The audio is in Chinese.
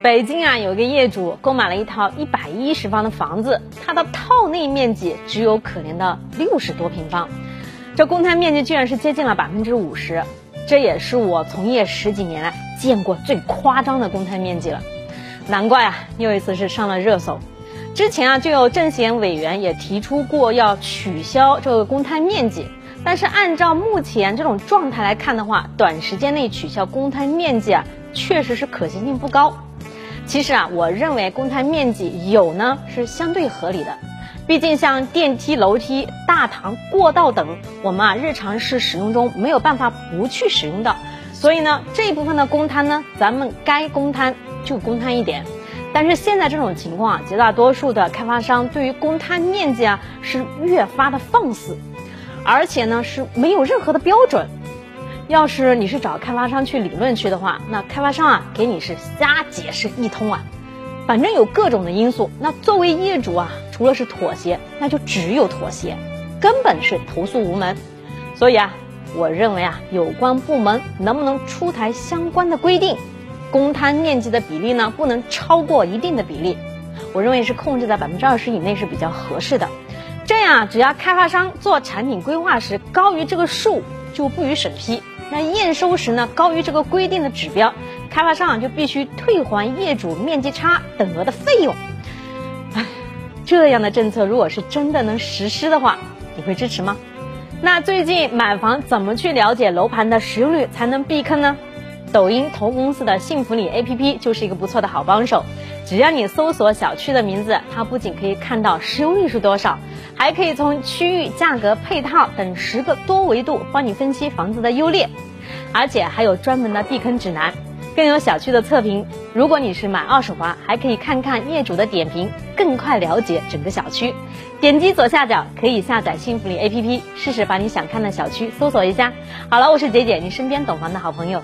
北京啊，有一个业主购买了一套一百一十方的房子，它的套内面积只有可怜的六十多平方，这公摊面积居然是接近了百分之五十，这也是我从业十几年来见过最夸张的公摊面积了。难怪啊，又一次是上了热搜。之前啊，就有政协委员也提出过要取消这个公摊面积，但是按照目前这种状态来看的话，短时间内取消公摊面积啊，确实是可行性不高。其实啊，我认为公摊面积有呢是相对合理的，毕竟像电梯、楼梯、大堂、过道等，我们啊日常是使用中没有办法不去使用的，所以呢这一部分的公摊呢，咱们该公摊就公摊一点。但是现在这种情况啊，绝大多数的开发商对于公摊面积啊是越发的放肆，而且呢是没有任何的标准。要是你是找开发商去理论去的话，那开发商啊给你是瞎解释一通啊，反正有各种的因素。那作为业主啊，除了是妥协，那就只有妥协，根本是投诉无门。所以啊，我认为啊，有关部门能不能出台相关的规定，公摊面积的比例呢不能超过一定的比例，我认为是控制在百分之二十以内是比较合适的。这样，只要开发商做产品规划时高于这个数，就不予审批。那验收时呢，高于这个规定的指标，开发商就必须退还业主面积差等额的费用。哎，这样的政策如果是真的能实施的话，你会支持吗？那最近买房怎么去了解楼盘的使用率才能避坑呢？抖音同公司的幸福里 APP 就是一个不错的好帮手。只要你搜索小区的名字，它不仅可以看到使用率是多少，还可以从区域、价格、配套等十个多维度帮你分析房子的优劣，而且还有专门的避坑指南，更有小区的测评。如果你是买二手房，还可以看看业主的点评，更快了解整个小区。点击左下角可以下载幸福里 APP，试试把你想看的小区搜索一下。好了，我是姐姐，你身边懂房的好朋友。